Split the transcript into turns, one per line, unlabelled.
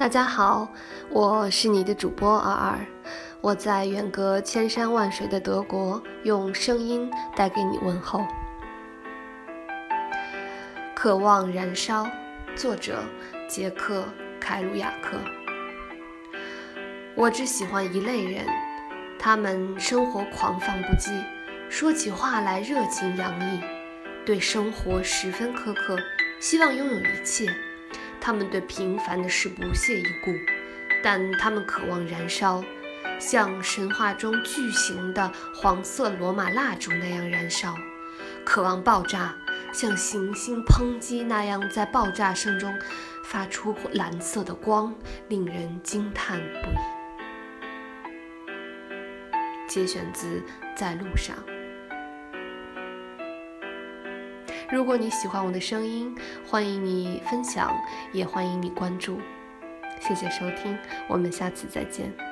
大家好，我是你的主播二二，我在远隔千山万水的德国，用声音带给你问候。渴望燃烧，作者杰克凯鲁亚克。我只喜欢一类人，他们生活狂放不羁，说起话来热情洋溢，对生活十分苛刻，希望拥有一切。他们对平凡的事不屑一顾，但他们渴望燃烧，像神话中巨型的黄色罗马蜡烛那样燃烧；渴望爆炸，像行星抨击那样在爆炸声中发出蓝色的光，令人惊叹不已。节选自《在路上》。如果你喜欢我的声音，欢迎你分享，也欢迎你关注。谢谢收听，我们下次再见。